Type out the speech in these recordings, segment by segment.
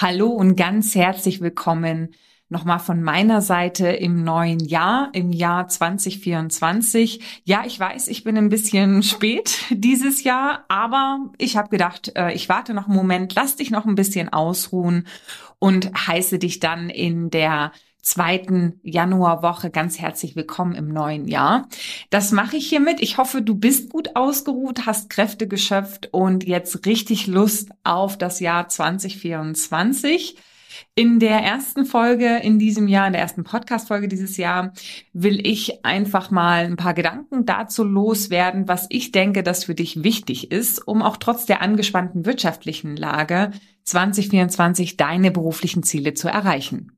Hallo und ganz herzlich willkommen nochmal von meiner Seite im neuen Jahr, im Jahr 2024. Ja, ich weiß, ich bin ein bisschen spät dieses Jahr, aber ich habe gedacht, äh, ich warte noch einen Moment, lass dich noch ein bisschen ausruhen und heiße dich dann in der zweiten Januarwoche ganz herzlich willkommen im neuen Jahr. Das mache ich hiermit. Ich hoffe, du bist gut ausgeruht, hast Kräfte geschöpft und jetzt richtig Lust auf das Jahr 2024. In der ersten Folge in diesem Jahr, in der ersten Podcast-Folge dieses Jahr, will ich einfach mal ein paar Gedanken dazu loswerden, was ich denke, dass für dich wichtig ist, um auch trotz der angespannten wirtschaftlichen Lage 2024 deine beruflichen Ziele zu erreichen.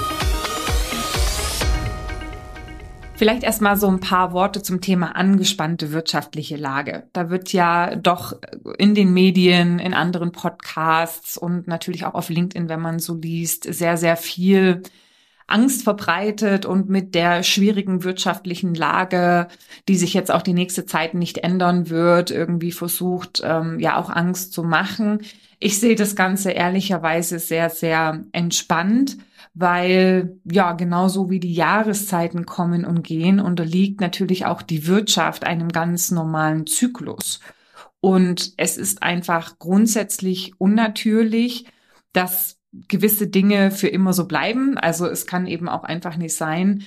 Vielleicht erstmal so ein paar Worte zum Thema angespannte wirtschaftliche Lage. Da wird ja doch in den Medien, in anderen Podcasts und natürlich auch auf LinkedIn, wenn man so liest, sehr, sehr viel Angst verbreitet und mit der schwierigen wirtschaftlichen Lage, die sich jetzt auch die nächste Zeit nicht ändern wird, irgendwie versucht, ähm, ja auch Angst zu machen. Ich sehe das Ganze ehrlicherweise sehr, sehr entspannt weil ja genauso wie die Jahreszeiten kommen und gehen, unterliegt natürlich auch die Wirtschaft einem ganz normalen Zyklus. Und es ist einfach grundsätzlich unnatürlich, dass gewisse Dinge für immer so bleiben. Also es kann eben auch einfach nicht sein,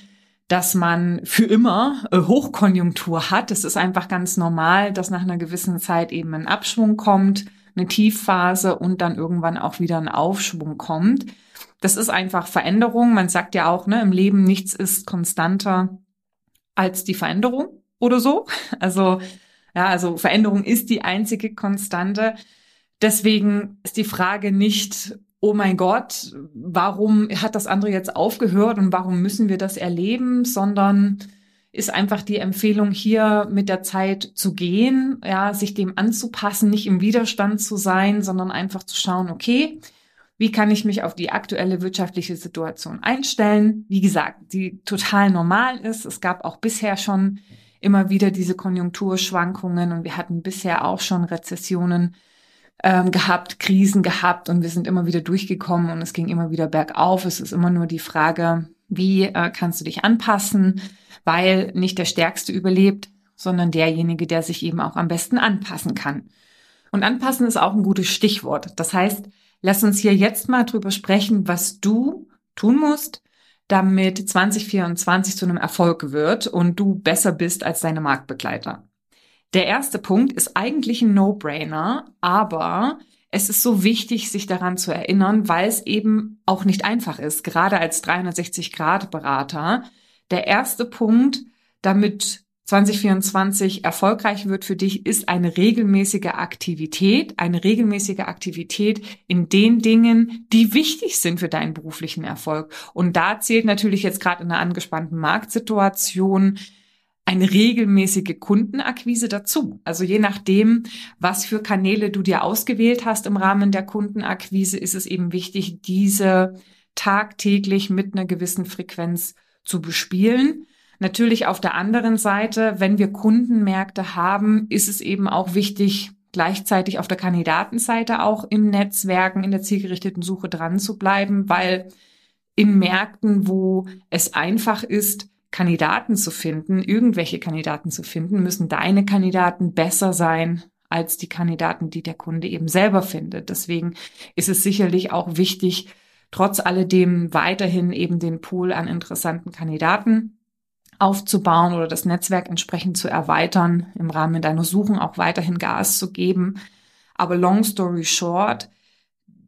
dass man für immer äh, Hochkonjunktur hat. Es ist einfach ganz normal, dass nach einer gewissen Zeit eben ein Abschwung kommt, eine Tiefphase und dann irgendwann auch wieder ein Aufschwung kommt. Das ist einfach Veränderung. Man sagt ja auch, ne, im Leben nichts ist konstanter als die Veränderung oder so. Also, ja, also Veränderung ist die einzige Konstante. Deswegen ist die Frage nicht, oh mein Gott, warum hat das andere jetzt aufgehört und warum müssen wir das erleben, sondern ist einfach die Empfehlung hier mit der Zeit zu gehen, ja, sich dem anzupassen, nicht im Widerstand zu sein, sondern einfach zu schauen, okay, wie kann ich mich auf die aktuelle wirtschaftliche Situation einstellen? Wie gesagt, die total normal ist. Es gab auch bisher schon immer wieder diese Konjunkturschwankungen und wir hatten bisher auch schon Rezessionen ähm, gehabt, Krisen gehabt und wir sind immer wieder durchgekommen und es ging immer wieder bergauf. Es ist immer nur die Frage, wie äh, kannst du dich anpassen, weil nicht der Stärkste überlebt, sondern derjenige, der sich eben auch am besten anpassen kann. Und anpassen ist auch ein gutes Stichwort. Das heißt, Lass uns hier jetzt mal drüber sprechen, was du tun musst, damit 2024 zu einem Erfolg wird und du besser bist als deine Marktbegleiter. Der erste Punkt ist eigentlich ein No-Brainer, aber es ist so wichtig, sich daran zu erinnern, weil es eben auch nicht einfach ist, gerade als 360-Grad-Berater. Der erste Punkt, damit 2024 erfolgreich wird für dich, ist eine regelmäßige Aktivität, eine regelmäßige Aktivität in den Dingen, die wichtig sind für deinen beruflichen Erfolg. Und da zählt natürlich jetzt gerade in einer angespannten Marktsituation eine regelmäßige Kundenakquise dazu. Also je nachdem, was für Kanäle du dir ausgewählt hast im Rahmen der Kundenakquise, ist es eben wichtig, diese tagtäglich mit einer gewissen Frequenz zu bespielen. Natürlich auf der anderen Seite, wenn wir Kundenmärkte haben, ist es eben auch wichtig, gleichzeitig auf der Kandidatenseite auch im Netzwerken, in der zielgerichteten Suche dran zu bleiben, weil in Märkten, wo es einfach ist, Kandidaten zu finden, irgendwelche Kandidaten zu finden, müssen deine Kandidaten besser sein als die Kandidaten, die der Kunde eben selber findet. Deswegen ist es sicherlich auch wichtig, trotz alledem weiterhin eben den Pool an interessanten Kandidaten aufzubauen oder das Netzwerk entsprechend zu erweitern, im Rahmen deiner Suchen auch weiterhin Gas zu geben. Aber long story short,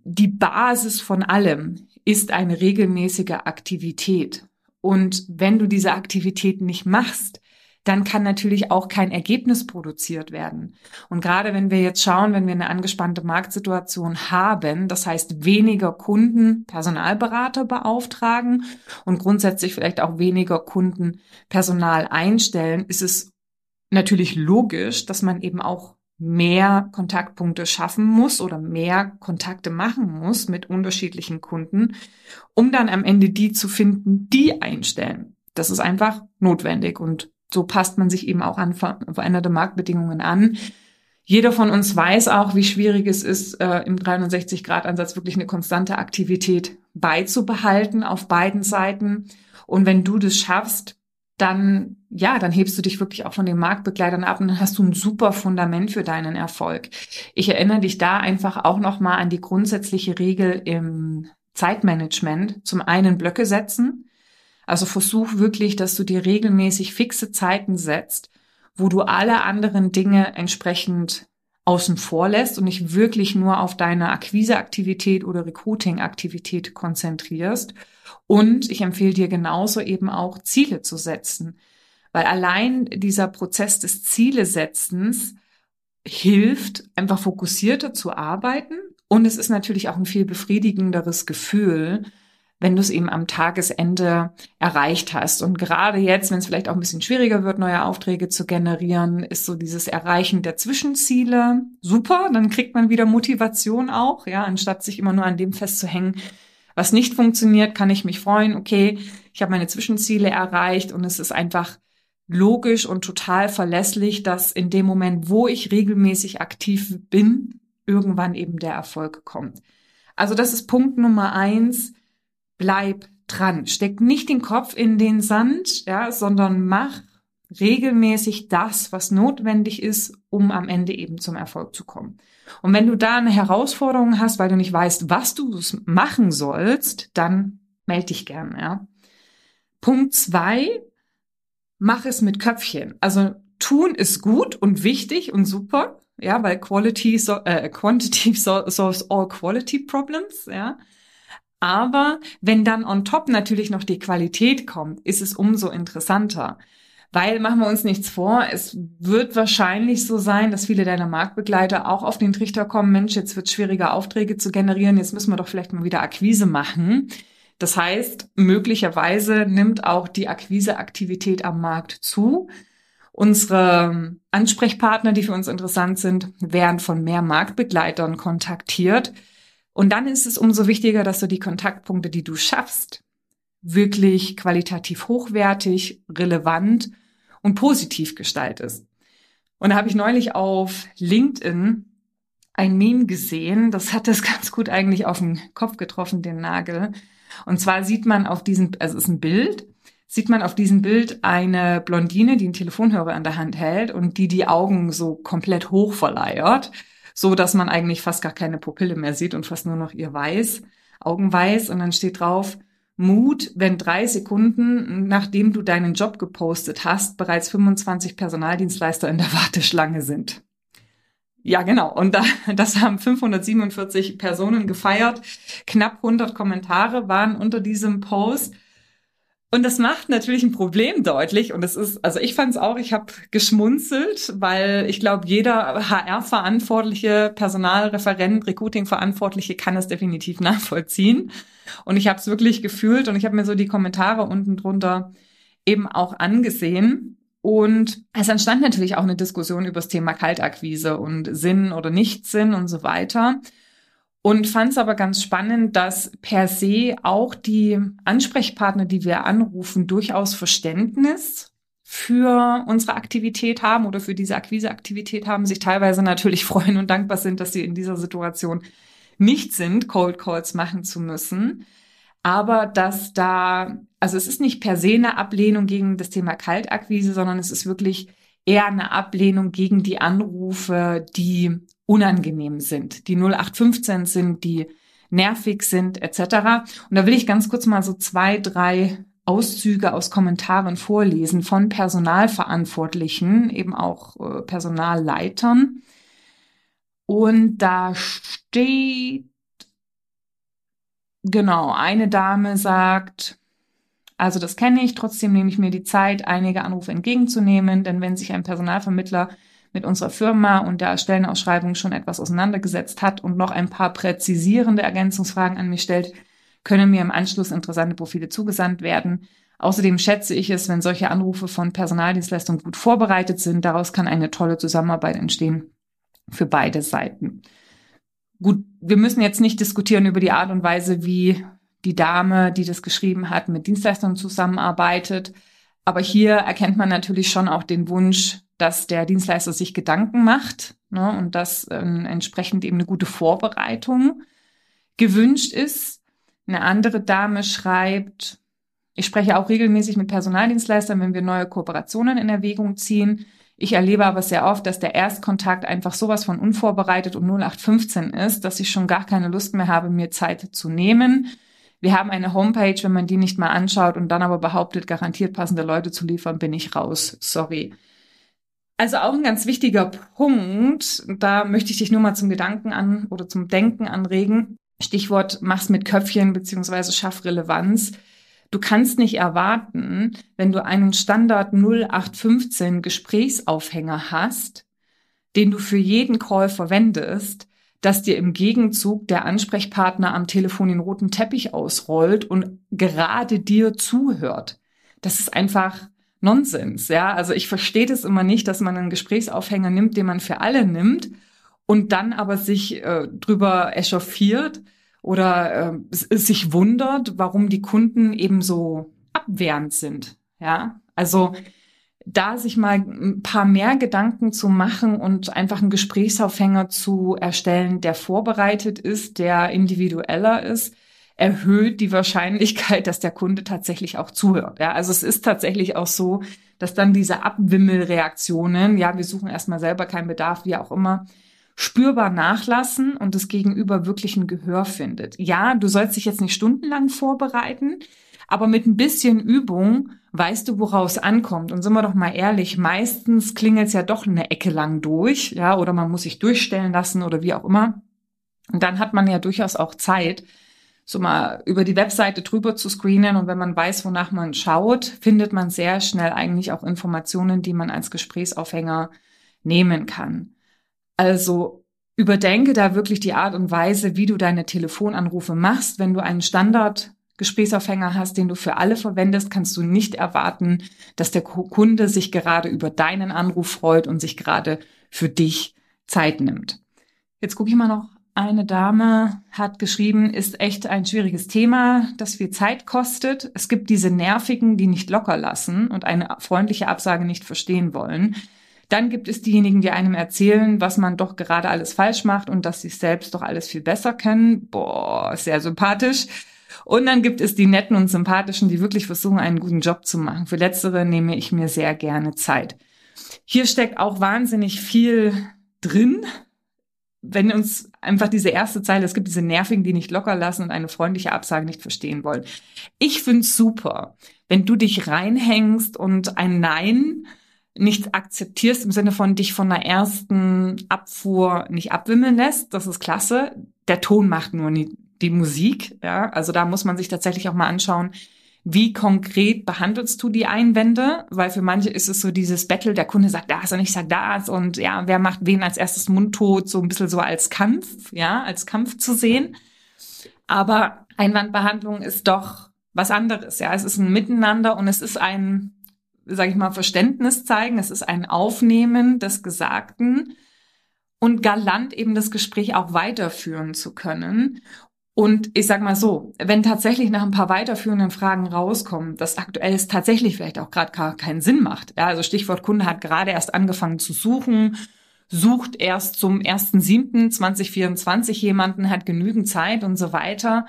die Basis von allem ist eine regelmäßige Aktivität. Und wenn du diese Aktivität nicht machst, dann kann natürlich auch kein Ergebnis produziert werden. Und gerade wenn wir jetzt schauen, wenn wir eine angespannte Marktsituation haben, das heißt weniger Kunden Personalberater beauftragen und grundsätzlich vielleicht auch weniger Kunden Personal einstellen, ist es natürlich logisch, dass man eben auch mehr Kontaktpunkte schaffen muss oder mehr Kontakte machen muss mit unterschiedlichen Kunden, um dann am Ende die zu finden, die einstellen. Das ist einfach notwendig und so passt man sich eben auch an veränderte Marktbedingungen an. Jeder von uns weiß auch, wie schwierig es ist, äh, im 360-Grad-Ansatz wirklich eine konstante Aktivität beizubehalten auf beiden Seiten. Und wenn du das schaffst, dann, ja, dann hebst du dich wirklich auch von den Marktbegleitern ab und dann hast du ein super Fundament für deinen Erfolg. Ich erinnere dich da einfach auch nochmal an die grundsätzliche Regel im Zeitmanagement. Zum einen Blöcke setzen. Also versuch wirklich, dass du dir regelmäßig fixe Zeiten setzt, wo du alle anderen Dinge entsprechend außen vor lässt und dich wirklich nur auf deine Akquiseaktivität oder Recruiting-Aktivität konzentrierst und ich empfehle dir genauso eben auch Ziele zu setzen, weil allein dieser Prozess des Zielesetzens hilft, einfach fokussierter zu arbeiten. Und es ist natürlich auch ein viel befriedigenderes Gefühl, wenn du es eben am Tagesende erreicht hast. Und gerade jetzt, wenn es vielleicht auch ein bisschen schwieriger wird, neue Aufträge zu generieren, ist so dieses Erreichen der Zwischenziele super. Dann kriegt man wieder Motivation auch, ja, anstatt sich immer nur an dem festzuhängen, was nicht funktioniert, kann ich mich freuen, okay, ich habe meine Zwischenziele erreicht und es ist einfach logisch und total verlässlich, dass in dem Moment, wo ich regelmäßig aktiv bin, irgendwann eben der Erfolg kommt. Also das ist Punkt Nummer eins. Bleib dran. Steck nicht den Kopf in den Sand, ja, sondern mach regelmäßig das, was notwendig ist, um am Ende eben zum Erfolg zu kommen. Und wenn du da eine Herausforderung hast, weil du nicht weißt, was du machen sollst, dann melde dich gern, ja. Punkt zwei, mach es mit Köpfchen. Also tun ist gut und wichtig und super, ja, weil Quality, so, äh, Quantity solves all quality problems, ja. Aber wenn dann on top natürlich noch die Qualität kommt, ist es umso interessanter. Weil machen wir uns nichts vor, es wird wahrscheinlich so sein, dass viele deiner Marktbegleiter auch auf den Trichter kommen, Mensch, jetzt wird es schwieriger, Aufträge zu generieren, jetzt müssen wir doch vielleicht mal wieder Akquise machen. Das heißt, möglicherweise nimmt auch die Akquiseaktivität am Markt zu. Unsere Ansprechpartner, die für uns interessant sind, werden von mehr Marktbegleitern kontaktiert. Und dann ist es umso wichtiger, dass du die Kontaktpunkte, die du schaffst, wirklich qualitativ hochwertig, relevant und positiv gestaltest. Und da habe ich neulich auf LinkedIn ein Meme gesehen, das hat das ganz gut eigentlich auf den Kopf getroffen, den Nagel. Und zwar sieht man auf diesem, also es ist ein Bild, sieht man auf diesem Bild eine Blondine, die einen Telefonhörer in der Hand hält und die die Augen so komplett hoch verleiert, so dass man eigentlich fast gar keine Pupille mehr sieht und fast nur noch ihr Weiß, Augenweiß. Und dann steht drauf, Mut, wenn drei Sekunden, nachdem du deinen Job gepostet hast, bereits 25 Personaldienstleister in der Warteschlange sind. Ja, genau. Und da, das haben 547 Personen gefeiert. Knapp 100 Kommentare waren unter diesem Post. Und das macht natürlich ein Problem deutlich. Und es ist, also ich fand es auch, ich habe geschmunzelt, weil ich glaube, jeder HR-Verantwortliche, Personalreferent, Recruiting-Verantwortliche kann es definitiv nachvollziehen. Und ich habe es wirklich gefühlt und ich habe mir so die Kommentare unten drunter eben auch angesehen. Und es entstand natürlich auch eine Diskussion über das Thema Kaltakquise und Sinn oder Nichtsinn und so weiter und fand es aber ganz spannend, dass per se auch die Ansprechpartner, die wir anrufen, durchaus Verständnis für unsere Aktivität haben oder für diese Akquiseaktivität haben, sich teilweise natürlich freuen und dankbar sind, dass sie in dieser Situation nicht sind, Cold Calls machen zu müssen. Aber dass da, also es ist nicht per se eine Ablehnung gegen das Thema Kaltakquise, sondern es ist wirklich eher eine Ablehnung gegen die Anrufe, die unangenehm sind, die 0815 sind, die nervig sind, etc. Und da will ich ganz kurz mal so zwei, drei Auszüge aus Kommentaren vorlesen von Personalverantwortlichen, eben auch äh, Personalleitern. Und da steht, genau, eine Dame sagt, also das kenne ich, trotzdem nehme ich mir die Zeit, einige Anrufe entgegenzunehmen, denn wenn sich ein Personalvermittler mit unserer Firma und der Stellenausschreibung schon etwas auseinandergesetzt hat und noch ein paar präzisierende Ergänzungsfragen an mich stellt, können mir im Anschluss interessante Profile zugesandt werden. Außerdem schätze ich es, wenn solche Anrufe von Personaldienstleistungen gut vorbereitet sind. Daraus kann eine tolle Zusammenarbeit entstehen. für beide Seiten. Gut, wir müssen jetzt nicht diskutieren über die Art und Weise, wie die Dame, die das geschrieben hat, mit Dienstleistern zusammenarbeitet. Aber hier erkennt man natürlich schon auch den Wunsch, dass der Dienstleister sich Gedanken macht ne, und dass äh, entsprechend eben eine gute Vorbereitung gewünscht ist. Eine andere Dame schreibt, ich spreche auch regelmäßig mit Personaldienstleistern, wenn wir neue Kooperationen in Erwägung ziehen. Ich erlebe aber sehr oft, dass der Erstkontakt einfach sowas von unvorbereitet und 0815 ist, dass ich schon gar keine Lust mehr habe, mir Zeit zu nehmen. Wir haben eine Homepage, wenn man die nicht mal anschaut und dann aber behauptet, garantiert passende Leute zu liefern, bin ich raus. Sorry. Also auch ein ganz wichtiger Punkt, da möchte ich dich nur mal zum Gedanken an oder zum Denken anregen. Stichwort mach's mit Köpfchen beziehungsweise schaff Relevanz. Du kannst nicht erwarten, wenn du einen Standard 0815 Gesprächsaufhänger hast, den du für jeden Call verwendest, dass dir im Gegenzug der Ansprechpartner am Telefon den roten Teppich ausrollt und gerade dir zuhört. Das ist einfach Nonsens, ja. Also ich verstehe das immer nicht, dass man einen Gesprächsaufhänger nimmt, den man für alle nimmt und dann aber sich äh, drüber echauffiert oder äh, sich wundert, warum die Kunden eben so abwehrend sind, ja. Also da sich mal ein paar mehr Gedanken zu machen und einfach einen Gesprächsaufhänger zu erstellen, der vorbereitet ist, der individueller ist, erhöht die Wahrscheinlichkeit, dass der Kunde tatsächlich auch zuhört. Ja, also es ist tatsächlich auch so, dass dann diese Abwimmelreaktionen, ja, wir suchen erstmal selber keinen Bedarf, wie auch immer, spürbar nachlassen und das Gegenüber wirklich ein Gehör findet. Ja, du sollst dich jetzt nicht stundenlang vorbereiten, aber mit ein bisschen Übung weißt du, woraus ankommt. Und sind wir doch mal ehrlich, meistens klingelt es ja doch eine Ecke lang durch, ja, oder man muss sich durchstellen lassen oder wie auch immer. Und dann hat man ja durchaus auch Zeit, so mal über die Webseite drüber zu screenen. Und wenn man weiß, wonach man schaut, findet man sehr schnell eigentlich auch Informationen, die man als Gesprächsaufhänger nehmen kann. Also überdenke da wirklich die Art und Weise, wie du deine Telefonanrufe machst. Wenn du einen Standard Gesprächsaufhänger hast, den du für alle verwendest, kannst du nicht erwarten, dass der Kunde sich gerade über deinen Anruf freut und sich gerade für dich Zeit nimmt. Jetzt gucke ich mal noch. Eine Dame hat geschrieben, ist echt ein schwieriges Thema, das viel Zeit kostet. Es gibt diese Nervigen, die nicht locker lassen und eine freundliche Absage nicht verstehen wollen. Dann gibt es diejenigen, die einem erzählen, was man doch gerade alles falsch macht und dass sie selbst doch alles viel besser können. Boah, sehr sympathisch. Und dann gibt es die netten und sympathischen, die wirklich versuchen, einen guten Job zu machen. Für letztere nehme ich mir sehr gerne Zeit. Hier steckt auch wahnsinnig viel drin. Wenn uns einfach diese erste Zeile, es gibt diese Nervigen, die nicht locker lassen und eine freundliche Absage nicht verstehen wollen. Ich find's super, wenn du dich reinhängst und ein Nein nicht akzeptierst im Sinne von dich von der ersten Abfuhr nicht abwimmeln lässt. Das ist klasse. Der Ton macht nur die Musik. Ja, also da muss man sich tatsächlich auch mal anschauen, wie konkret behandelst du die Einwände? Weil für manche ist es so dieses Battle, der Kunde sagt das und ich sag das und ja, wer macht wen als erstes mundtot, so ein bisschen so als Kampf, ja, als Kampf zu sehen. Aber Einwandbehandlung ist doch was anderes, ja. Es ist ein Miteinander und es ist ein, sage ich mal, Verständnis zeigen, es ist ein Aufnehmen des Gesagten und galant eben das Gespräch auch weiterführen zu können. Und ich sag mal so, wenn tatsächlich nach ein paar weiterführenden Fragen rauskommen, dass aktuell es tatsächlich vielleicht auch gerade gar keinen Sinn macht. Ja, also Stichwort Kunde hat gerade erst angefangen zu suchen, sucht erst zum 1.7.2024 jemanden, hat genügend Zeit und so weiter,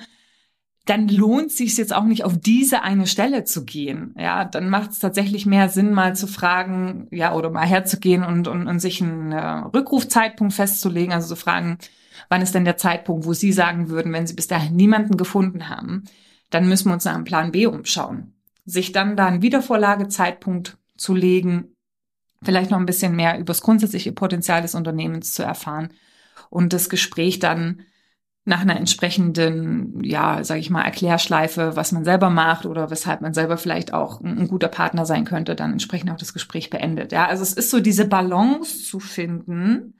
dann lohnt sich jetzt auch nicht auf diese eine Stelle zu gehen. Ja, dann macht es tatsächlich mehr Sinn, mal zu fragen, ja, oder mal herzugehen und, und, und sich einen äh, Rückrufzeitpunkt festzulegen, also zu fragen, wann ist denn der Zeitpunkt, wo Sie sagen würden, wenn Sie bis dahin niemanden gefunden haben, dann müssen wir uns nach einem Plan B umschauen. Sich dann da einen Wiedervorlagezeitpunkt zu legen, vielleicht noch ein bisschen mehr über das grundsätzliche Potenzial des Unternehmens zu erfahren und das Gespräch dann nach einer entsprechenden, ja, sage ich mal, Erklärschleife, was man selber macht oder weshalb man selber vielleicht auch ein, ein, guter Partner sein könnte, dann entsprechend auch das Gespräch beendet. Ja, also es ist so diese Balance zu finden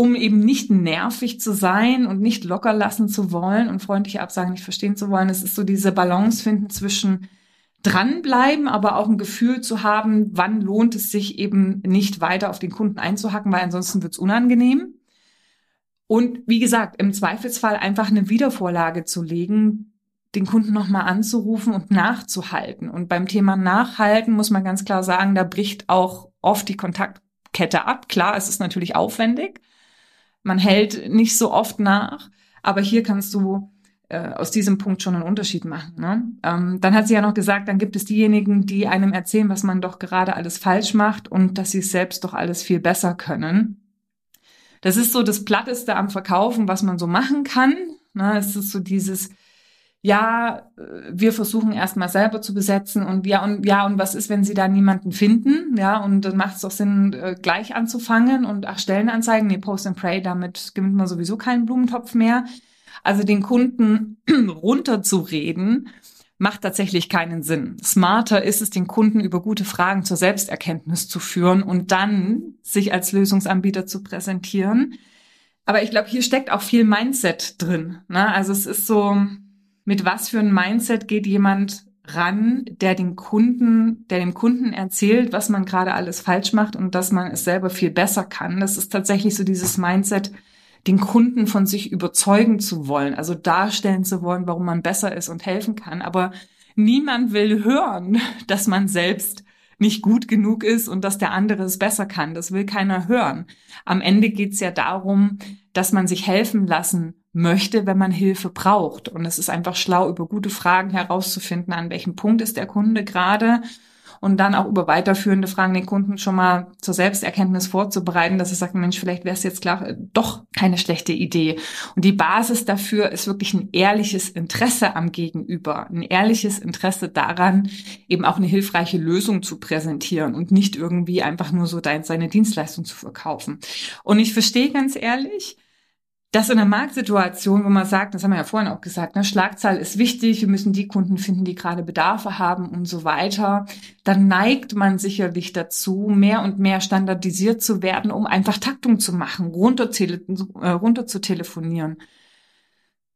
um eben nicht nervig zu sein und nicht locker lassen zu wollen und freundliche Absagen nicht verstehen zu wollen. Es ist so diese Balance finden zwischen dranbleiben, aber auch ein Gefühl zu haben, wann lohnt es sich eben nicht weiter auf den Kunden einzuhacken, weil ansonsten wird's unangenehm. Und wie gesagt, im Zweifelsfall einfach eine Wiedervorlage zu legen, den Kunden nochmal anzurufen und nachzuhalten. Und beim Thema Nachhalten muss man ganz klar sagen, da bricht auch oft die Kontaktkette ab. Klar, es ist natürlich aufwendig. Man hält nicht so oft nach, aber hier kannst du äh, aus diesem Punkt schon einen Unterschied machen. Ne? Ähm, dann hat sie ja noch gesagt, dann gibt es diejenigen, die einem erzählen, was man doch gerade alles falsch macht und dass sie es selbst doch alles viel besser können. Das ist so das Platteste am Verkaufen, was man so machen kann. Ne? Es ist so dieses, ja, wir versuchen erstmal selber zu besetzen und ja und ja und was ist, wenn sie da niemanden finden, ja und dann macht es doch Sinn, äh, gleich anzufangen und ach Stellenanzeigen, nee, Post and Pray, damit gewinnt man sowieso keinen Blumentopf mehr. Also den Kunden runterzureden, macht tatsächlich keinen Sinn. Smarter ist es, den Kunden über gute Fragen zur Selbsterkenntnis zu führen und dann sich als Lösungsanbieter zu präsentieren. Aber ich glaube, hier steckt auch viel Mindset drin. Ne? Also es ist so, mit was für ein Mindset geht jemand ran, der den Kunden, der dem Kunden erzählt, was man gerade alles falsch macht und dass man es selber viel besser kann. Das ist tatsächlich so dieses Mindset, den Kunden von sich überzeugen zu wollen, also darstellen zu wollen, warum man besser ist und helfen kann. Aber niemand will hören, dass man selbst nicht gut genug ist und dass der andere es besser kann. Das will keiner hören. Am Ende geht es ja darum, dass man sich helfen lassen möchte, wenn man Hilfe braucht. Und es ist einfach schlau, über gute Fragen herauszufinden, an welchem Punkt ist der Kunde gerade und dann auch über weiterführende Fragen den Kunden schon mal zur Selbsterkenntnis vorzubereiten, dass er sagt, Mensch, vielleicht wäre es jetzt klar, äh, doch keine schlechte Idee. Und die Basis dafür ist wirklich ein ehrliches Interesse am Gegenüber, ein ehrliches Interesse daran, eben auch eine hilfreiche Lösung zu präsentieren und nicht irgendwie einfach nur so seine Dienstleistung zu verkaufen. Und ich verstehe ganz ehrlich, das in einer Marktsituation, wo man sagt, das haben wir ja vorhin auch gesagt, ne, Schlagzahl ist wichtig, wir müssen die Kunden finden, die gerade Bedarfe haben und so weiter, dann neigt man sicherlich dazu, mehr und mehr standardisiert zu werden, um einfach Taktung zu machen, runter, äh, runter zu telefonieren.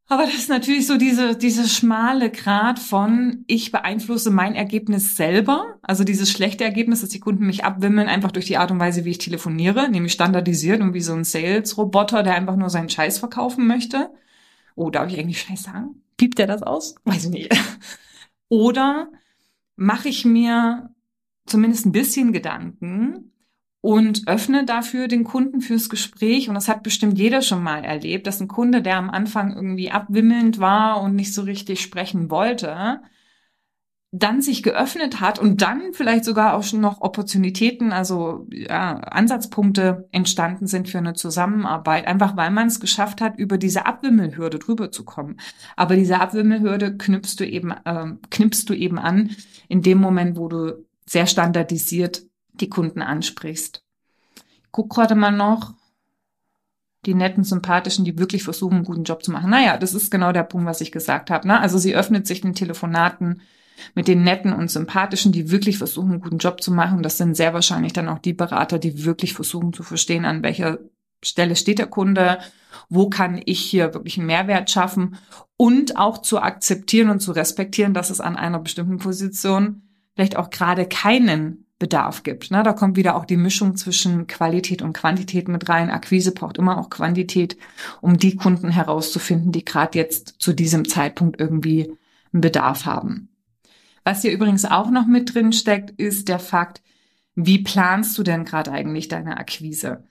Aber das ist natürlich so diese, diese schmale Grad von, ich beeinflusse mein Ergebnis selber. Also dieses schlechte Ergebnis, dass die Kunden mich abwimmeln, einfach durch die Art und Weise, wie ich telefoniere, nämlich standardisiert und wie so ein Sales-Roboter, der einfach nur seinen Scheiß verkaufen möchte. Oh, darf ich eigentlich Scheiß sagen? Piept der das aus? Weiß ich nicht. Oder mache ich mir zumindest ein bisschen Gedanken, und öffne dafür den Kunden fürs Gespräch. Und das hat bestimmt jeder schon mal erlebt, dass ein Kunde, der am Anfang irgendwie abwimmelnd war und nicht so richtig sprechen wollte, dann sich geöffnet hat und dann vielleicht sogar auch schon noch Opportunitäten, also ja, Ansatzpunkte entstanden sind für eine Zusammenarbeit, einfach weil man es geschafft hat, über diese Abwimmelhürde drüber zu kommen. Aber diese Abwimmelhürde knüpfst du eben, äh, knippst du eben an in dem Moment, wo du sehr standardisiert die Kunden ansprichst. Guck gerade mal noch die netten, sympathischen, die wirklich versuchen, einen guten Job zu machen. Naja, das ist genau der Punkt, was ich gesagt habe. Ne? Also sie öffnet sich den Telefonaten mit den netten und sympathischen, die wirklich versuchen, einen guten Job zu machen. Das sind sehr wahrscheinlich dann auch die Berater, die wirklich versuchen zu verstehen, an welcher Stelle steht der Kunde, wo kann ich hier wirklich einen Mehrwert schaffen und auch zu akzeptieren und zu respektieren, dass es an einer bestimmten Position vielleicht auch gerade keinen Bedarf gibt. Ne? Da kommt wieder auch die Mischung zwischen Qualität und Quantität mit rein. Akquise braucht immer auch Quantität, um die Kunden herauszufinden, die gerade jetzt zu diesem Zeitpunkt irgendwie einen Bedarf haben. Was hier übrigens auch noch mit drin steckt, ist der Fakt, wie planst du denn gerade eigentlich deine Akquise?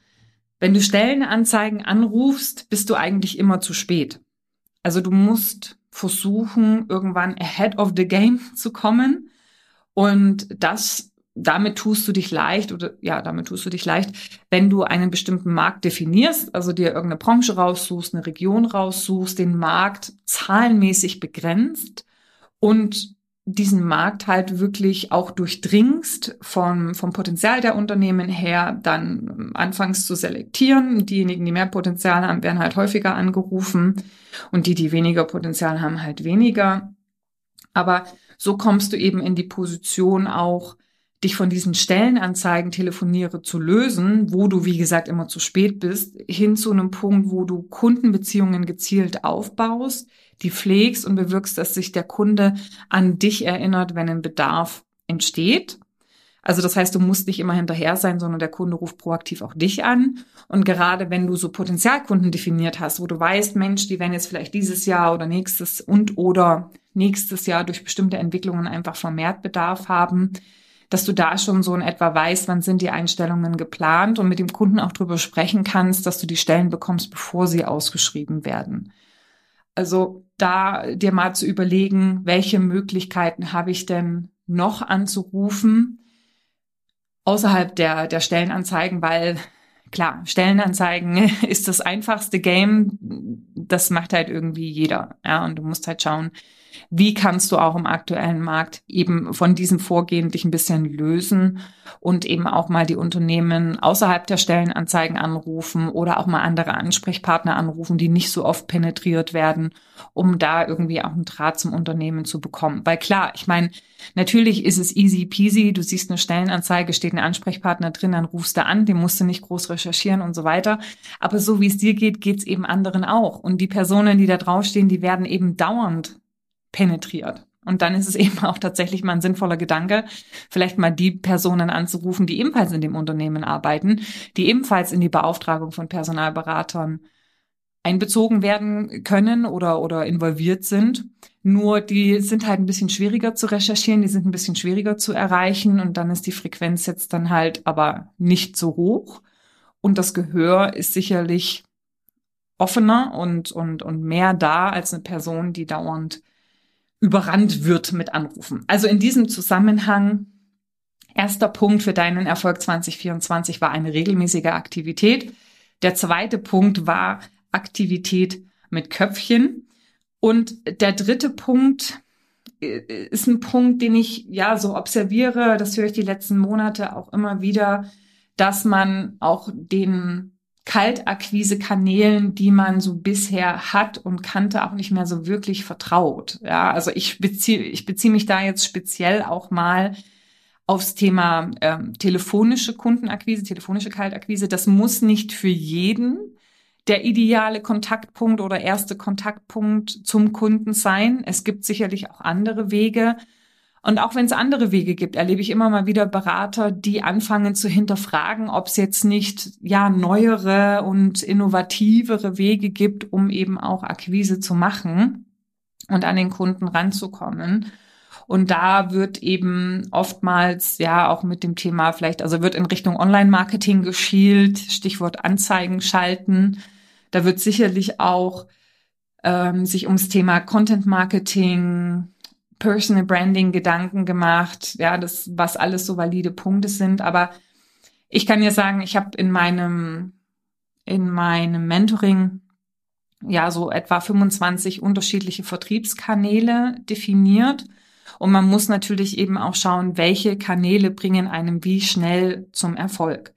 Wenn du Stellenanzeigen anrufst, bist du eigentlich immer zu spät. Also du musst versuchen, irgendwann ahead of the game zu kommen. Und das damit tust du dich leicht oder ja, damit tust du dich leicht, wenn du einen bestimmten Markt definierst, also dir irgendeine Branche raussuchst, eine Region raussuchst, den Markt zahlenmäßig begrenzt und diesen Markt halt wirklich auch durchdringst vom, vom Potenzial der Unternehmen her, dann anfangs zu selektieren. Diejenigen, die mehr Potenzial haben, werden halt häufiger angerufen und die, die weniger Potenzial haben, halt weniger. Aber so kommst du eben in die Position auch, dich von diesen Stellenanzeigen telefoniere zu lösen, wo du, wie gesagt, immer zu spät bist, hin zu einem Punkt, wo du Kundenbeziehungen gezielt aufbaust, die pflegst und bewirkst, dass sich der Kunde an dich erinnert, wenn ein Bedarf entsteht. Also das heißt, du musst nicht immer hinterher sein, sondern der Kunde ruft proaktiv auch dich an. Und gerade wenn du so Potenzialkunden definiert hast, wo du weißt, Mensch, die werden jetzt vielleicht dieses Jahr oder nächstes und oder nächstes Jahr durch bestimmte Entwicklungen einfach vermehrt Bedarf haben, dass du da schon so in etwa weißt, wann sind die Einstellungen geplant und mit dem Kunden auch drüber sprechen kannst, dass du die Stellen bekommst, bevor sie ausgeschrieben werden. Also da dir mal zu überlegen, welche Möglichkeiten habe ich denn noch anzurufen außerhalb der, der Stellenanzeigen, weil klar, Stellenanzeigen ist das einfachste Game. Das macht halt irgendwie jeder. Ja, und du musst halt schauen, wie kannst du auch im aktuellen Markt eben von diesem Vorgehen dich ein bisschen lösen und eben auch mal die Unternehmen außerhalb der Stellenanzeigen anrufen oder auch mal andere Ansprechpartner anrufen, die nicht so oft penetriert werden, um da irgendwie auch einen Draht zum Unternehmen zu bekommen. Weil klar, ich meine, natürlich ist es easy peasy, du siehst eine Stellenanzeige, steht ein Ansprechpartner drin, dann rufst du an, den musst du nicht groß recherchieren und so weiter. Aber so wie es dir geht, geht's eben anderen auch. Und die Personen, die da draufstehen, die werden eben dauernd penetriert. Und dann ist es eben auch tatsächlich mal ein sinnvoller Gedanke, vielleicht mal die Personen anzurufen, die ebenfalls in dem Unternehmen arbeiten, die ebenfalls in die Beauftragung von Personalberatern einbezogen werden können oder, oder involviert sind. Nur die sind halt ein bisschen schwieriger zu recherchieren, die sind ein bisschen schwieriger zu erreichen und dann ist die Frequenz jetzt dann halt aber nicht so hoch. Und das Gehör ist sicherlich offener und, und, und mehr da als eine Person, die dauernd überrannt wird mit Anrufen. Also in diesem Zusammenhang, erster Punkt für deinen Erfolg 2024 war eine regelmäßige Aktivität. Der zweite Punkt war Aktivität mit Köpfchen. Und der dritte Punkt äh, ist ein Punkt, den ich ja so observiere, das höre ich die letzten Monate auch immer wieder, dass man auch den Kaltakquise-Kanälen, die man so bisher hat und kannte, auch nicht mehr so wirklich vertraut. Ja, also ich beziehe ich beziehe mich da jetzt speziell auch mal aufs Thema ähm, telefonische Kundenakquise, telefonische Kaltakquise. Das muss nicht für jeden der ideale Kontaktpunkt oder erste Kontaktpunkt zum Kunden sein. Es gibt sicherlich auch andere Wege. Und auch wenn es andere Wege gibt, erlebe ich immer mal wieder Berater, die anfangen zu hinterfragen, ob es jetzt nicht ja neuere und innovativere Wege gibt, um eben auch Akquise zu machen und an den Kunden ranzukommen. Und da wird eben oftmals ja auch mit dem Thema vielleicht, also wird in Richtung Online-Marketing geschielt, Stichwort Anzeigen schalten. Da wird sicherlich auch ähm, sich ums Thema Content-Marketing, Personal Branding Gedanken gemacht, ja, das, was alles so valide Punkte sind. Aber ich kann ja sagen, ich habe in meinem, in meinem Mentoring ja so etwa 25 unterschiedliche Vertriebskanäle definiert. Und man muss natürlich eben auch schauen, welche Kanäle bringen einem wie schnell zum Erfolg.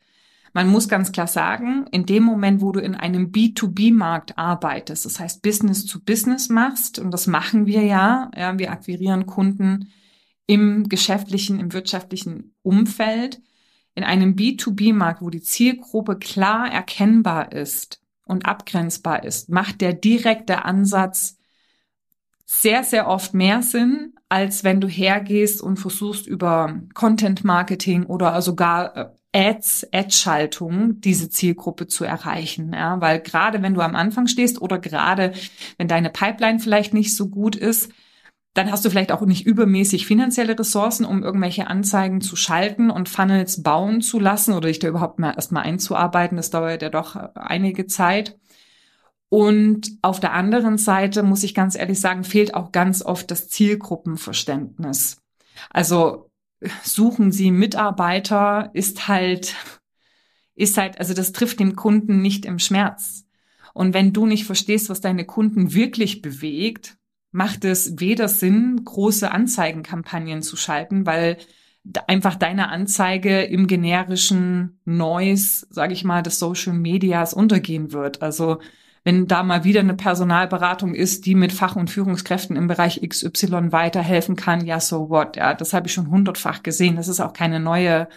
Man muss ganz klar sagen, in dem Moment, wo du in einem B2B-Markt arbeitest, das heißt Business zu Business machst, und das machen wir ja, ja wir akquirieren Kunden im geschäftlichen, im wirtschaftlichen Umfeld, in einem B2B-Markt, wo die Zielgruppe klar erkennbar ist und abgrenzbar ist, macht der direkte Ansatz sehr, sehr oft mehr Sinn, als wenn du hergehst und versuchst über Content Marketing oder sogar äh, Ads, Ad-Schaltung diese Zielgruppe zu erreichen. Ja, weil gerade wenn du am Anfang stehst oder gerade wenn deine Pipeline vielleicht nicht so gut ist, dann hast du vielleicht auch nicht übermäßig finanzielle Ressourcen, um irgendwelche Anzeigen zu schalten und Funnels bauen zu lassen oder dich da überhaupt mal erstmal einzuarbeiten. Das dauert ja doch einige Zeit. Und auf der anderen Seite, muss ich ganz ehrlich sagen, fehlt auch ganz oft das Zielgruppenverständnis. Also suchen Sie Mitarbeiter ist halt, ist halt, also das trifft dem Kunden nicht im Schmerz. Und wenn du nicht verstehst, was deine Kunden wirklich bewegt, macht es weder Sinn, große Anzeigenkampagnen zu schalten, weil einfach deine Anzeige im generischen Noise, sage ich mal, des Social Medias untergehen wird. Also wenn da mal wieder eine Personalberatung ist, die mit Fach- und Führungskräften im Bereich XY weiterhelfen kann, ja, so what, ja, das habe ich schon hundertfach gesehen. Das ist auch keine neue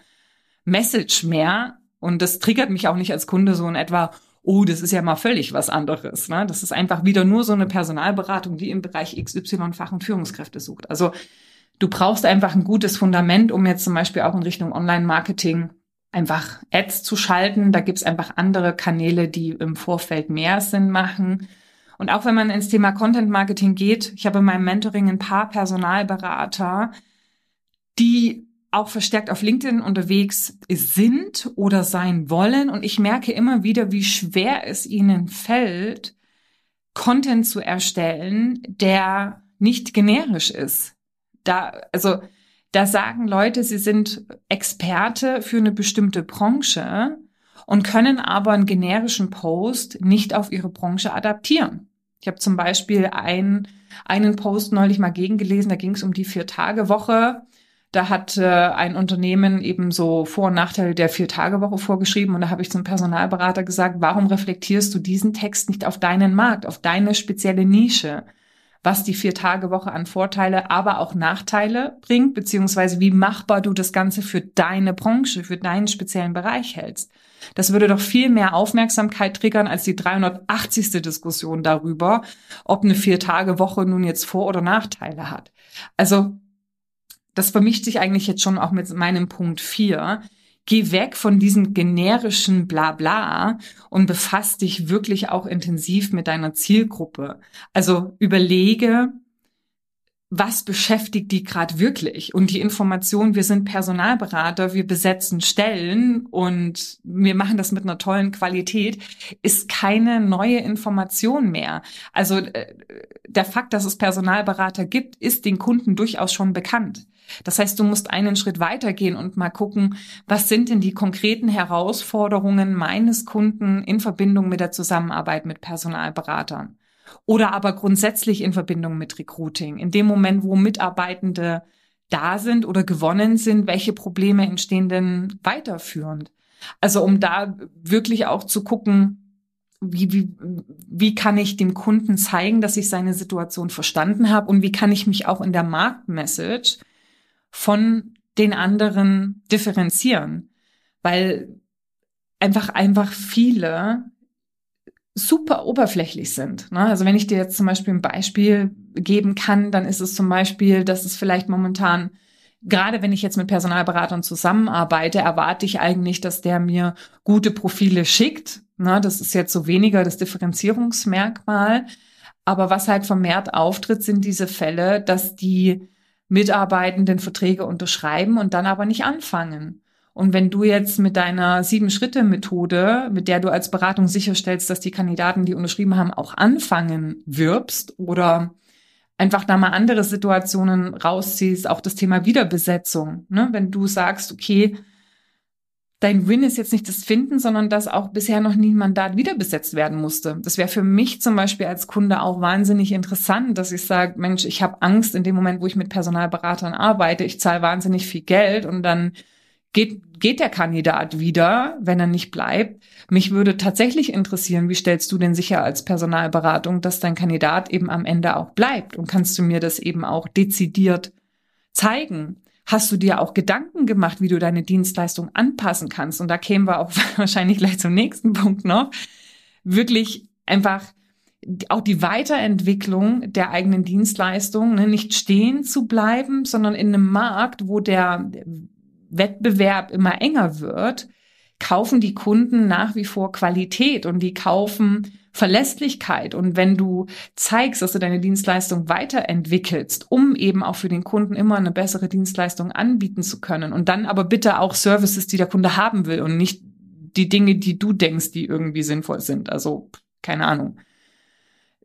Message mehr. Und das triggert mich auch nicht als Kunde so in etwa, oh, das ist ja mal völlig was anderes. Ne? Das ist einfach wieder nur so eine Personalberatung, die im Bereich XY Fach- und Führungskräfte sucht. Also du brauchst einfach ein gutes Fundament, um jetzt zum Beispiel auch in Richtung Online-Marketing einfach Ads zu schalten. Da gibt's einfach andere Kanäle, die im Vorfeld mehr Sinn machen. Und auch wenn man ins Thema Content Marketing geht, ich habe in meinem Mentoring ein paar Personalberater, die auch verstärkt auf LinkedIn unterwegs sind oder sein wollen. Und ich merke immer wieder, wie schwer es ihnen fällt, Content zu erstellen, der nicht generisch ist. Da, also, da sagen Leute, sie sind Experte für eine bestimmte Branche und können aber einen generischen Post nicht auf ihre Branche adaptieren. Ich habe zum Beispiel ein, einen Post neulich mal gegengelesen, da ging es um die Vier-Tage-Woche da hat äh, ein Unternehmen eben so Vor- und Nachteile der Vier-Tage-Woche vorgeschrieben und da habe ich zum Personalberater gesagt, warum reflektierst du diesen Text nicht auf deinen Markt, auf deine spezielle Nische? Was die Vier-Tage-Woche an Vorteile, aber auch Nachteile bringt, beziehungsweise wie machbar du das Ganze für deine Branche, für deinen speziellen Bereich hältst. Das würde doch viel mehr Aufmerksamkeit triggern als die 380. Diskussion darüber, ob eine Vier-Tage-Woche nun jetzt Vor- oder Nachteile hat. Also das vermischt sich eigentlich jetzt schon auch mit meinem Punkt 4. Geh weg von diesem generischen Blabla und befass dich wirklich auch intensiv mit deiner Zielgruppe. Also überlege, was beschäftigt die gerade wirklich? Und die Information, wir sind Personalberater, wir besetzen Stellen und wir machen das mit einer tollen Qualität, ist keine neue Information mehr. Also äh, der Fakt, dass es Personalberater gibt, ist den Kunden durchaus schon bekannt. Das heißt, du musst einen Schritt weitergehen und mal gucken, was sind denn die konkreten Herausforderungen meines Kunden in Verbindung mit der Zusammenarbeit mit Personalberatern? Oder aber grundsätzlich in Verbindung mit Recruiting. In dem Moment, wo Mitarbeitende da sind oder gewonnen sind, welche Probleme entstehen denn weiterführend? Also um da wirklich auch zu gucken, wie, wie, wie kann ich dem Kunden zeigen, dass ich seine Situation verstanden habe und wie kann ich mich auch in der Marktmessage von den anderen differenzieren, weil einfach einfach viele super oberflächlich sind. Ne? Also wenn ich dir jetzt zum Beispiel ein Beispiel geben kann, dann ist es zum Beispiel, dass es vielleicht momentan Gerade wenn ich jetzt mit Personalberatern zusammenarbeite, erwarte ich eigentlich, dass der mir gute Profile schickt. Ne? Das ist jetzt so weniger das Differenzierungsmerkmal. Aber was halt vermehrt auftritt, sind diese Fälle, dass die Mitarbeitenden Verträge unterschreiben und dann aber nicht anfangen. Und wenn du jetzt mit deiner Sieben-Schritte-Methode, mit der du als Beratung sicherstellst, dass die Kandidaten, die unterschrieben haben, auch anfangen wirbst oder einfach da mal andere Situationen rausziehst, auch das Thema Wiederbesetzung. Ne? Wenn du sagst, okay, dein Win ist jetzt nicht das Finden, sondern dass auch bisher noch nie ein Mandat wiederbesetzt werden musste. Das wäre für mich zum Beispiel als Kunde auch wahnsinnig interessant, dass ich sage, Mensch, ich habe Angst in dem Moment, wo ich mit Personalberatern arbeite, ich zahle wahnsinnig viel Geld und dann geht, geht der Kandidat wieder, wenn er nicht bleibt. Mich würde tatsächlich interessieren, wie stellst du denn sicher als Personalberatung, dass dein Kandidat eben am Ende auch bleibt? Und kannst du mir das eben auch dezidiert zeigen? Hast du dir auch Gedanken gemacht, wie du deine Dienstleistung anpassen kannst? Und da kämen wir auch wahrscheinlich gleich zum nächsten Punkt noch. Wirklich einfach auch die Weiterentwicklung der eigenen Dienstleistung, ne, nicht stehen zu bleiben, sondern in einem Markt, wo der Wettbewerb immer enger wird, kaufen die Kunden nach wie vor Qualität und die kaufen Verlässlichkeit. Und wenn du zeigst, dass du deine Dienstleistung weiterentwickelst, um eben auch für den Kunden immer eine bessere Dienstleistung anbieten zu können und dann aber bitte auch Services, die der Kunde haben will und nicht die Dinge, die du denkst, die irgendwie sinnvoll sind. Also, keine Ahnung.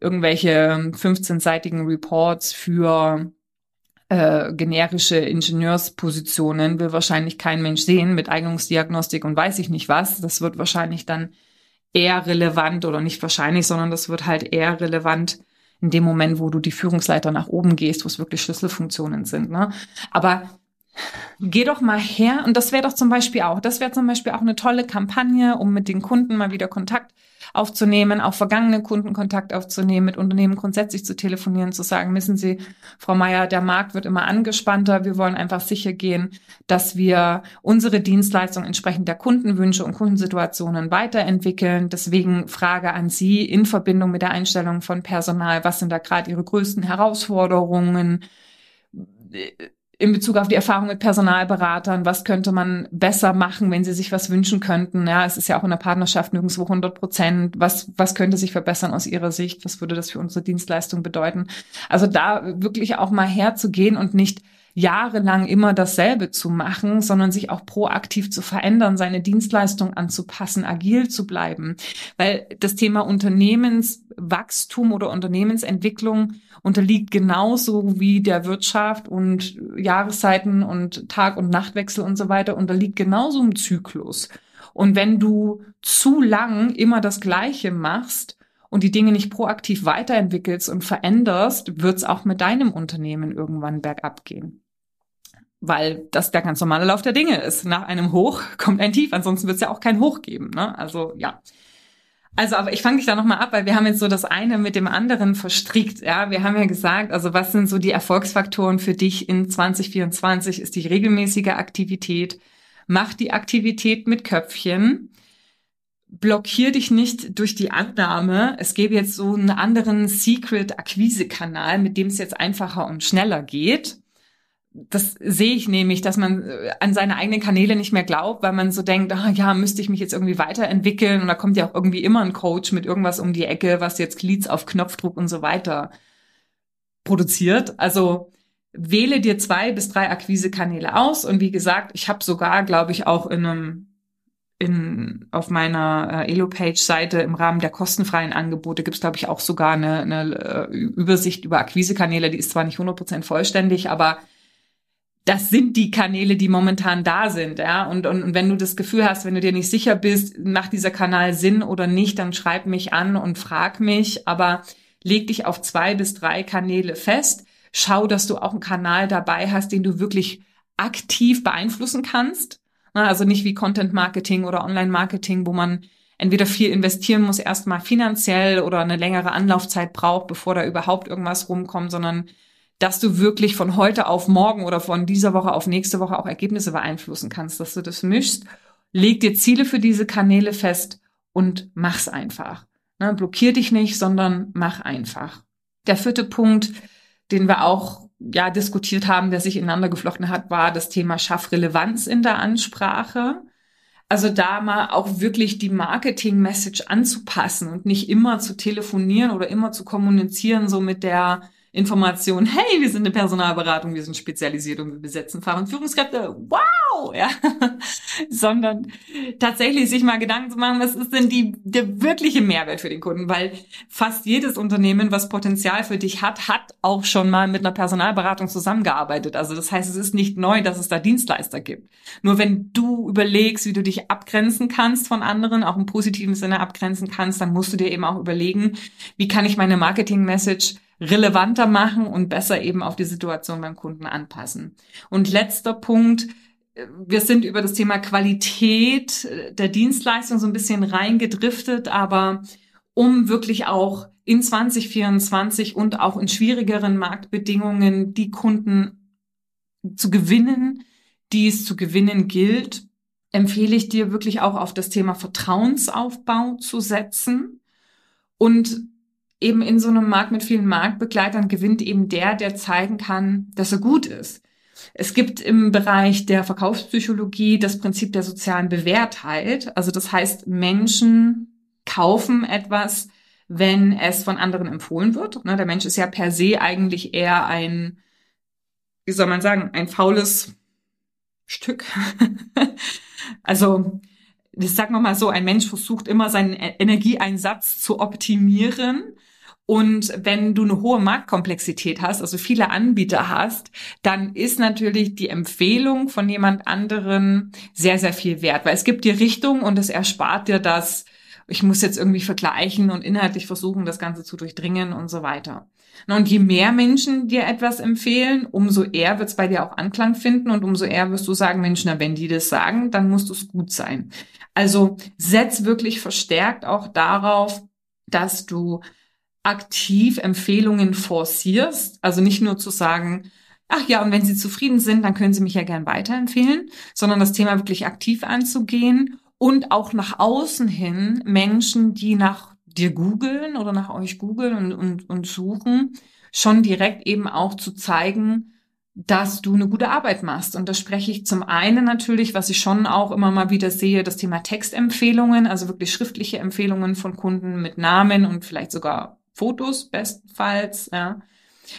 Irgendwelche 15-seitigen Reports für äh, generische Ingenieurspositionen will wahrscheinlich kein Mensch sehen mit Eignungsdiagnostik und weiß ich nicht was. Das wird wahrscheinlich dann eher relevant oder nicht wahrscheinlich, sondern das wird halt eher relevant in dem Moment, wo du die Führungsleiter nach oben gehst, wo es wirklich Schlüsselfunktionen sind. Ne? Aber geh doch mal her und das wäre doch zum Beispiel auch, das wäre zum Beispiel auch eine tolle Kampagne, um mit den Kunden mal wieder Kontakt aufzunehmen, auch vergangene Kunden Kontakt aufzunehmen, mit Unternehmen grundsätzlich zu telefonieren, zu sagen, wissen Sie, Frau Meier, der Markt wird immer angespannter. Wir wollen einfach sicher gehen, dass wir unsere Dienstleistung entsprechend der Kundenwünsche und Kundensituationen weiterentwickeln. Deswegen Frage an Sie in Verbindung mit der Einstellung von Personal. Was sind da gerade Ihre größten Herausforderungen? In Bezug auf die Erfahrung mit Personalberatern, was könnte man besser machen, wenn sie sich was wünschen könnten? Ja, es ist ja auch in der Partnerschaft nirgendwo 100 Prozent. Was, was könnte sich verbessern aus Ihrer Sicht? Was würde das für unsere Dienstleistung bedeuten? Also da wirklich auch mal herzugehen und nicht jahrelang immer dasselbe zu machen, sondern sich auch proaktiv zu verändern, seine Dienstleistung anzupassen, agil zu bleiben. Weil das Thema Unternehmenswachstum oder Unternehmensentwicklung unterliegt genauso wie der Wirtschaft und Jahreszeiten und Tag- und Nachtwechsel und so weiter, unterliegt genauso im Zyklus. Und wenn du zu lang immer das Gleiche machst, und die Dinge nicht proaktiv weiterentwickelst und veränderst, wird es auch mit deinem Unternehmen irgendwann bergab gehen weil das der ganz normale Lauf der Dinge ist. Nach einem Hoch kommt ein Tief, ansonsten wird es ja auch kein Hoch geben. Ne? Also ja. Also, aber ich fange dich da nochmal ab, weil wir haben jetzt so das eine mit dem anderen verstrickt. Ja, wir haben ja gesagt, also was sind so die Erfolgsfaktoren für dich in 2024? Ist die regelmäßige Aktivität. Mach die Aktivität mit Köpfchen. Blockier dich nicht durch die Annahme, es gäbe jetzt so einen anderen Secret-Akquise-Kanal, mit dem es jetzt einfacher und schneller geht das sehe ich nämlich, dass man äh, an seine eigenen Kanäle nicht mehr glaubt, weil man so denkt, ah ja, müsste ich mich jetzt irgendwie weiterentwickeln und da kommt ja auch irgendwie immer ein Coach mit irgendwas um die Ecke, was jetzt Leads auf Knopfdruck und so weiter produziert. Also wähle dir zwei bis drei Akquisekanäle aus und wie gesagt, ich habe sogar, glaube ich, auch in einem in, auf meiner äh, Elo-Page-Seite im Rahmen der kostenfreien Angebote gibt es, glaube ich, auch sogar eine, eine äh, Übersicht über Akquisekanäle. Die ist zwar nicht 100% vollständig, aber das sind die Kanäle, die momentan da sind, ja. Und, und, und wenn du das Gefühl hast, wenn du dir nicht sicher bist, macht dieser Kanal Sinn oder nicht, dann schreib mich an und frag mich. Aber leg dich auf zwei bis drei Kanäle fest. Schau, dass du auch einen Kanal dabei hast, den du wirklich aktiv beeinflussen kannst. Also nicht wie Content Marketing oder Online Marketing, wo man entweder viel investieren muss, erstmal finanziell oder eine längere Anlaufzeit braucht, bevor da überhaupt irgendwas rumkommt, sondern dass du wirklich von heute auf morgen oder von dieser Woche auf nächste Woche auch Ergebnisse beeinflussen kannst, dass du das mischst. Leg dir Ziele für diese Kanäle fest und mach's einfach. Ne, blockier dich nicht, sondern mach einfach. Der vierte Punkt, den wir auch ja diskutiert haben, der sich ineinander geflochten hat, war das Thema Schaffrelevanz in der Ansprache. Also da mal auch wirklich die Marketing-Message anzupassen und nicht immer zu telefonieren oder immer zu kommunizieren, so mit der Information, hey, wir sind eine Personalberatung, wir sind spezialisiert und wir besetzen Fach- und Führungskräfte, wow, ja, sondern tatsächlich sich mal Gedanken zu machen, was ist denn die, der wirkliche Mehrwert für den Kunden, weil fast jedes Unternehmen, was Potenzial für dich hat, hat auch schon mal mit einer Personalberatung zusammengearbeitet. Also das heißt, es ist nicht neu, dass es da Dienstleister gibt. Nur wenn du überlegst, wie du dich abgrenzen kannst von anderen, auch im positiven Sinne abgrenzen kannst, dann musst du dir eben auch überlegen, wie kann ich meine Marketing-Message relevanter machen und besser eben auf die Situation beim Kunden anpassen. Und letzter Punkt, wir sind über das Thema Qualität der Dienstleistung so ein bisschen reingedriftet, aber um wirklich auch in 2024 und auch in schwierigeren Marktbedingungen die Kunden zu gewinnen, die es zu gewinnen gilt, empfehle ich dir wirklich auch auf das Thema Vertrauensaufbau zu setzen und eben in so einem Markt mit vielen Marktbegleitern gewinnt eben der, der zeigen kann, dass er gut ist. Es gibt im Bereich der Verkaufspsychologie das Prinzip der sozialen Bewährtheit. Also das heißt, Menschen kaufen etwas, wenn es von anderen empfohlen wird. Ne, der Mensch ist ja per se eigentlich eher ein, wie soll man sagen, ein faules Stück. also, ich sag mal so, ein Mensch versucht immer seinen Energieeinsatz zu optimieren und wenn du eine hohe Marktkomplexität hast, also viele Anbieter hast, dann ist natürlich die Empfehlung von jemand anderen sehr, sehr viel wert, weil es gibt dir Richtung und es erspart dir das ich muss jetzt irgendwie vergleichen und inhaltlich versuchen, das Ganze zu durchdringen und so weiter. Und je mehr Menschen dir etwas empfehlen, umso eher wird es bei dir auch Anklang finden und umso eher wirst du sagen, Mensch, na, wenn die das sagen, dann muss es gut sein. Also setz wirklich verstärkt auch darauf, dass du aktiv Empfehlungen forcierst. Also nicht nur zu sagen, ach ja, und wenn Sie zufrieden sind, dann können Sie mich ja gern weiterempfehlen, sondern das Thema wirklich aktiv anzugehen und auch nach außen hin Menschen, die nach dir googeln oder nach euch googeln und, und, und suchen, schon direkt eben auch zu zeigen, dass du eine gute Arbeit machst. Und da spreche ich zum einen natürlich, was ich schon auch immer mal wieder sehe, das Thema Textempfehlungen, also wirklich schriftliche Empfehlungen von Kunden mit Namen und vielleicht sogar Fotos bestenfalls. Ja.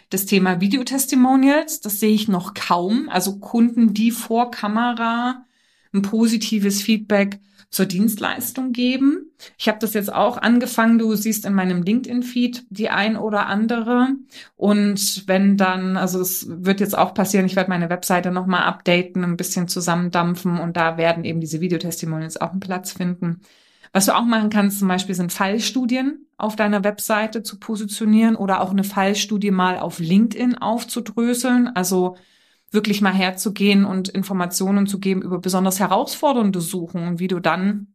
Das Thema Videotestimonials, das sehe ich noch kaum. Also Kunden, die vor Kamera ein positives Feedback zur Dienstleistung geben. Ich habe das jetzt auch angefangen, du siehst in meinem LinkedIn-Feed die ein oder andere. Und wenn dann, also es wird jetzt auch passieren, ich werde meine Webseite nochmal updaten, ein bisschen zusammendampfen und da werden eben diese Videotestimonials auch einen Platz finden. Was du auch machen kannst, zum Beispiel sind Fallstudien auf deiner Webseite zu positionieren oder auch eine Fallstudie mal auf LinkedIn aufzudröseln. Also wirklich mal herzugehen und Informationen zu geben über besonders herausfordernde Suchen und wie du dann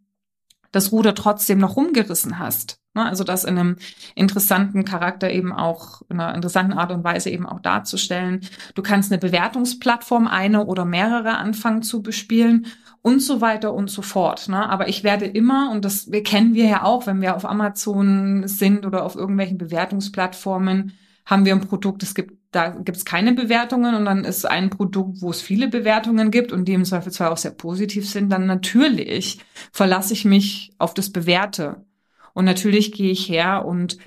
das Ruder trotzdem noch rumgerissen hast. Ne? Also das in einem interessanten Charakter eben auch, in einer interessanten Art und Weise eben auch darzustellen. Du kannst eine Bewertungsplattform, eine oder mehrere anfangen zu bespielen und so weiter und so fort. Ne? Aber ich werde immer, und das kennen wir ja auch, wenn wir auf Amazon sind oder auf irgendwelchen Bewertungsplattformen, haben wir ein Produkt, es gibt, da gibt es keine Bewertungen und dann ist ein Produkt, wo es viele Bewertungen gibt und die im Zweifelsfall auch sehr positiv sind, dann natürlich verlasse ich mich auf das Bewährte. Und natürlich gehe ich her und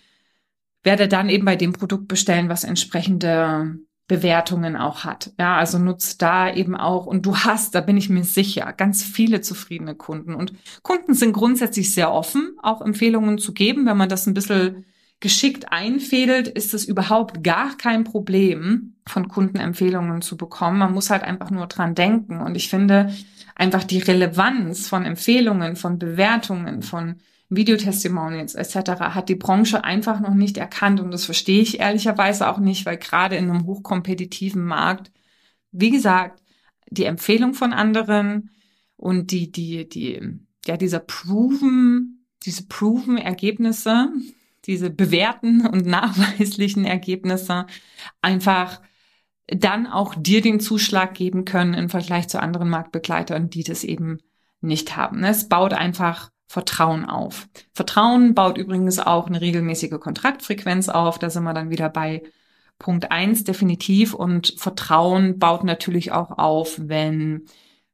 werde dann eben bei dem Produkt bestellen, was entsprechende Bewertungen auch hat. Ja, also nutzt da eben auch und du hast, da bin ich mir sicher, ganz viele zufriedene Kunden und Kunden sind grundsätzlich sehr offen, auch Empfehlungen zu geben, wenn man das ein bisschen geschickt einfädelt, ist es überhaupt gar kein Problem, von Kunden Empfehlungen zu bekommen. Man muss halt einfach nur dran denken. Und ich finde einfach die Relevanz von Empfehlungen, von Bewertungen, von Videotestimonials etc. hat die Branche einfach noch nicht erkannt. Und das verstehe ich ehrlicherweise auch nicht, weil gerade in einem hochkompetitiven Markt, wie gesagt, die Empfehlung von anderen und die, die, die, ja, dieser proven, diese proven Ergebnisse, diese bewährten und nachweislichen Ergebnisse einfach dann auch dir den Zuschlag geben können im Vergleich zu anderen Marktbegleitern, die das eben nicht haben. Es baut einfach Vertrauen auf. Vertrauen baut übrigens auch eine regelmäßige Kontraktfrequenz auf. Da sind wir dann wieder bei Punkt eins definitiv. Und Vertrauen baut natürlich auch auf, wenn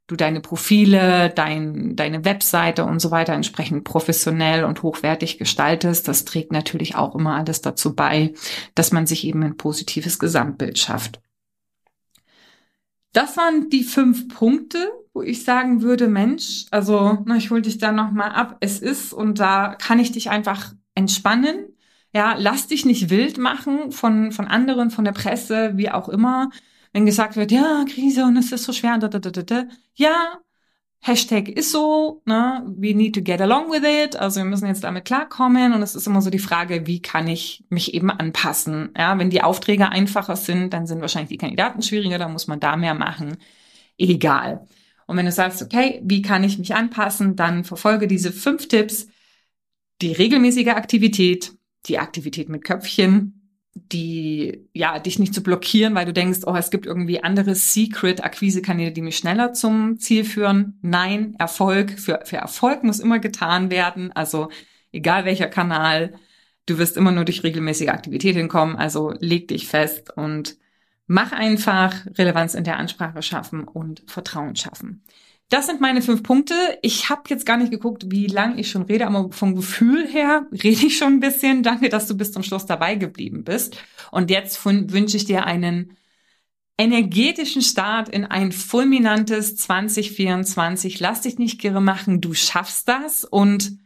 du deine Profile, dein, deine Webseite und so weiter entsprechend professionell und hochwertig gestaltest. Das trägt natürlich auch immer alles dazu bei, dass man sich eben ein positives Gesamtbild schafft. Das waren die fünf Punkte, wo ich sagen würde, Mensch, also na, ich hole dich da nochmal ab. Es ist und da kann ich dich einfach entspannen. Ja, lass dich nicht wild machen von, von anderen, von der Presse, wie auch immer wenn gesagt wird, ja, Krise und es ist so schwer, da, da, da, da, ja, Hashtag ist so, ne, we need to get along with it, also wir müssen jetzt damit klarkommen. Und es ist immer so die Frage, wie kann ich mich eben anpassen, ja, wenn die Aufträge einfacher sind, dann sind wahrscheinlich die Kandidaten schwieriger, da muss man da mehr machen, egal. Und wenn du sagst, okay, wie kann ich mich anpassen, dann verfolge diese fünf Tipps, die regelmäßige Aktivität, die Aktivität mit Köpfchen, die, ja, dich nicht zu blockieren, weil du denkst, oh, es gibt irgendwie andere Secret-Akquise-Kanäle, die mich schneller zum Ziel führen. Nein, Erfolg, für, für Erfolg muss immer getan werden. Also, egal welcher Kanal, du wirst immer nur durch regelmäßige Aktivität hinkommen. Also, leg dich fest und mach einfach Relevanz in der Ansprache schaffen und Vertrauen schaffen. Das sind meine fünf Punkte. Ich habe jetzt gar nicht geguckt, wie lang ich schon rede, aber vom Gefühl her rede ich schon ein bisschen. Danke, dass du bis zum Schluss dabei geblieben bist. Und jetzt wünsche ich dir einen energetischen Start in ein fulminantes 2024. Lass dich nicht girre machen, du schaffst das und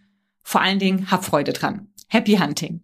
vor allen Dingen hab Freude dran. Happy Hunting!